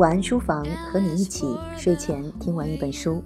晚安书房，和你一起睡前听完一本书。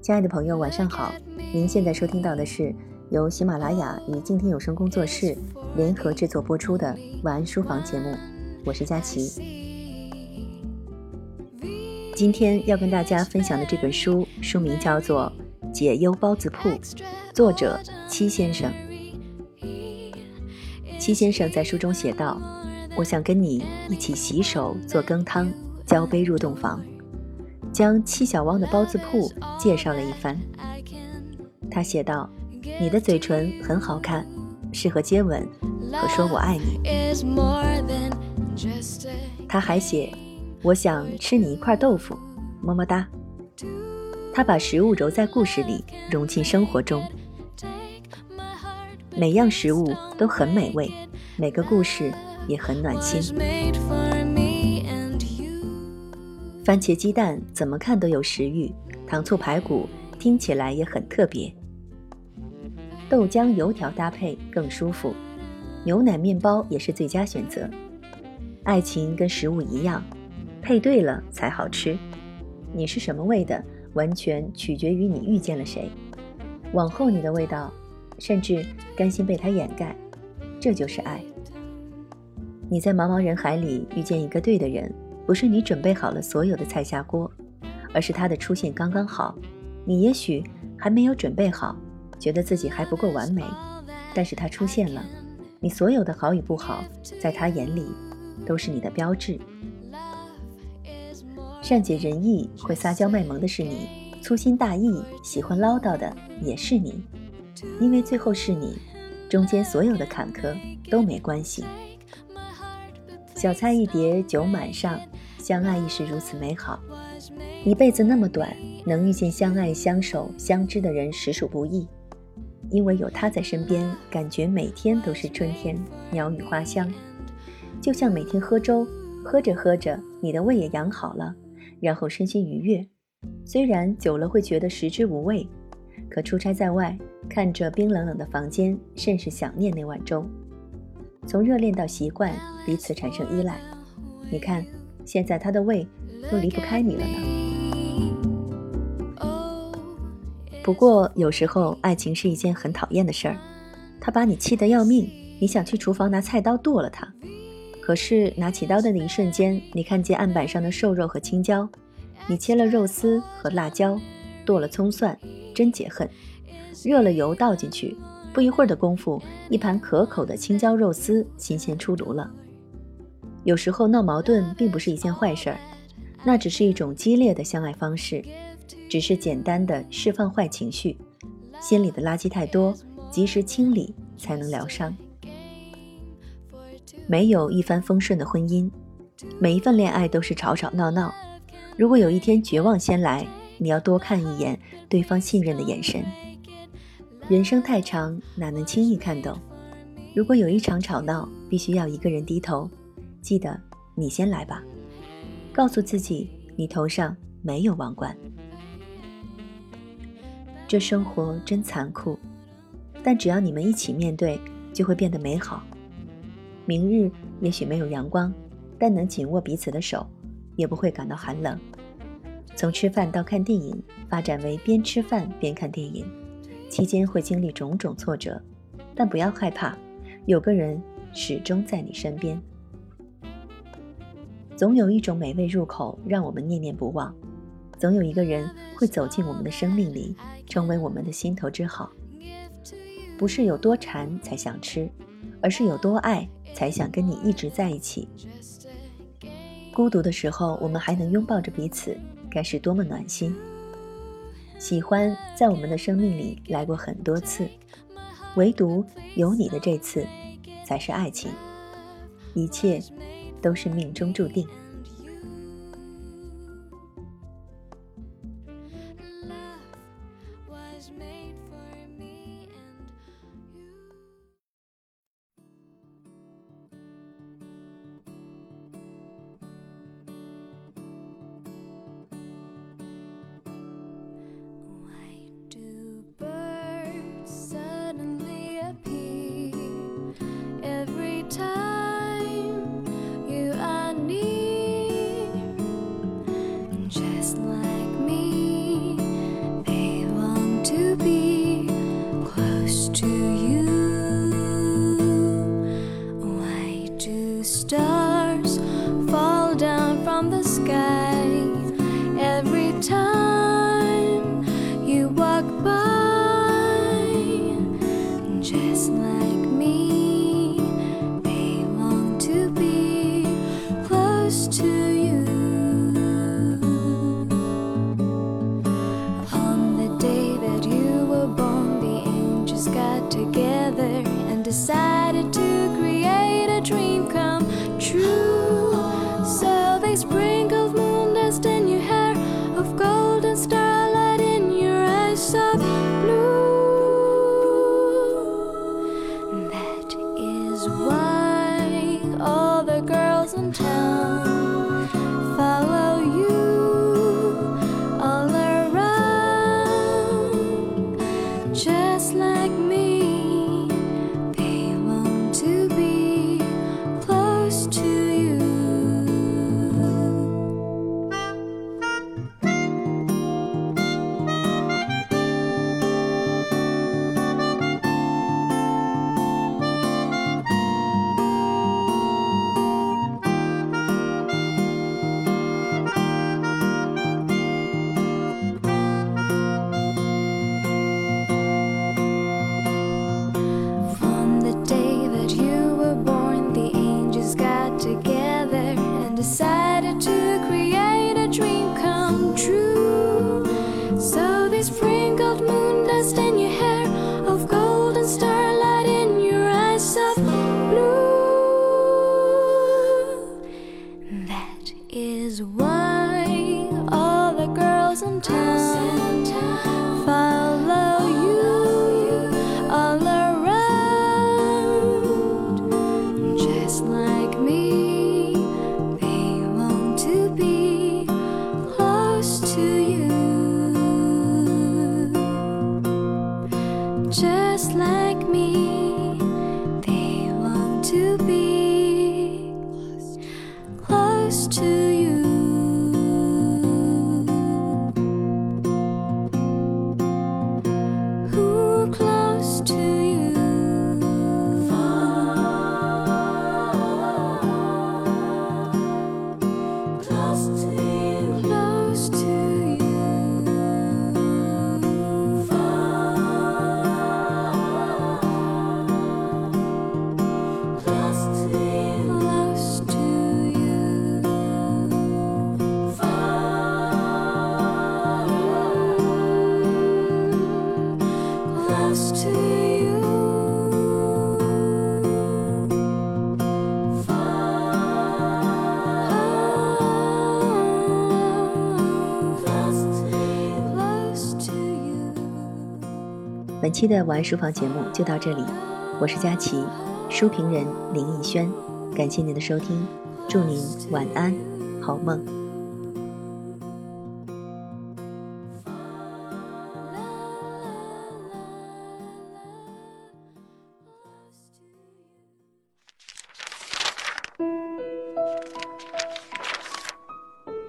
亲爱的朋友，晚上好！您现在收听到的是由喜马拉雅与静听有声工作室联合制作播出的晚安。书房节目，我是佳琪。今天要跟大家分享的这本书，书名叫做《解忧包子铺》，作者戚先生。戚先生在书中写道：“我想跟你一起洗手做羹汤，交杯入洞房，将七小汪的包子铺介绍了一番。”他写道：“你的嘴唇很好看，适合接吻和说我爱你。”他还写：“我想吃你一块豆腐，么么哒。”他把食物揉在故事里，融进生活中。每样食物都很美味，每个故事也很暖心。番茄鸡蛋怎么看都有食欲，糖醋排骨听起来也很特别。豆浆油条搭配更舒服，牛奶面包也是最佳选择。爱情跟食物一样，配对了才好吃。你是什么味的，完全取决于你遇见了谁。往后你的味道。甚至甘心被他掩盖，这就是爱。你在茫茫人海里遇见一个对的人，不是你准备好了所有的菜下锅，而是他的出现刚刚好。你也许还没有准备好，觉得自己还不够完美，但是他出现了，你所有的好与不好，在他眼里都是你的标志。善解人意、会撒娇卖萌的是你，粗心大意、喜欢唠叨的也是你。因为最后是你，中间所有的坎坷都没关系。小菜一碟，酒满上，相爱亦是如此美好。一辈子那么短，能遇见相爱、相守、相知的人实属不易。因为有他在身边，感觉每天都是春天，鸟语花香。就像每天喝粥，喝着喝着，你的胃也养好了，然后身心愉悦。虽然久了会觉得食之无味。可出差在外，看着冰冷冷的房间，甚是想念那碗粥。从热恋到习惯，彼此产生依赖。你看，现在他的胃都离不开你了呢。不过有时候，爱情是一件很讨厌的事儿。他把你气得要命，你想去厨房拿菜刀剁了他。可是拿起刀的那一瞬间，你看见案板上的瘦肉和青椒，你切了肉丝和辣椒，剁了葱蒜。真解恨！热了油倒进去，不一会儿的功夫，一盘可口的青椒肉丝新鲜出炉了。有时候闹矛盾并不是一件坏事儿，那只是一种激烈的相爱方式，只是简单的释放坏情绪。心里的垃圾太多，及时清理才能疗伤。没有一帆风顺的婚姻，每一份恋爱都是吵吵闹闹。如果有一天绝望先来，你要多看一眼对方信任的眼神。人生太长，哪能轻易看懂？如果有一场吵闹，必须要一个人低头，记得你先来吧。告诉自己，你头上没有王冠。这生活真残酷，但只要你们一起面对，就会变得美好。明日也许没有阳光，但能紧握彼此的手，也不会感到寒冷。从吃饭到看电影，发展为边吃饭边看电影，期间会经历种种挫折，但不要害怕，有个人始终在你身边。总有一种美味入口让我们念念不忘，总有一个人会走进我们的生命里，成为我们的心头之好。不是有多馋才想吃，而是有多爱才想跟你一直在一起。孤独的时候，我们还能拥抱着彼此。该是多么暖心！喜欢在我们的生命里来过很多次，唯独有你的这次，才是爱情。一切都是命中注定。sky every time you walk by, just like me, they long to be close to you. On the day that you were born, the angels got together and decided to create a dream come true. always. To 本期的晚安书房节目就到这里，我是佳琪，书评人林逸轩，感谢您的收听，祝您晚安，好梦。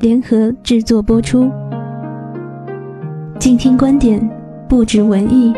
联合制作播出。静听观点，不止文艺。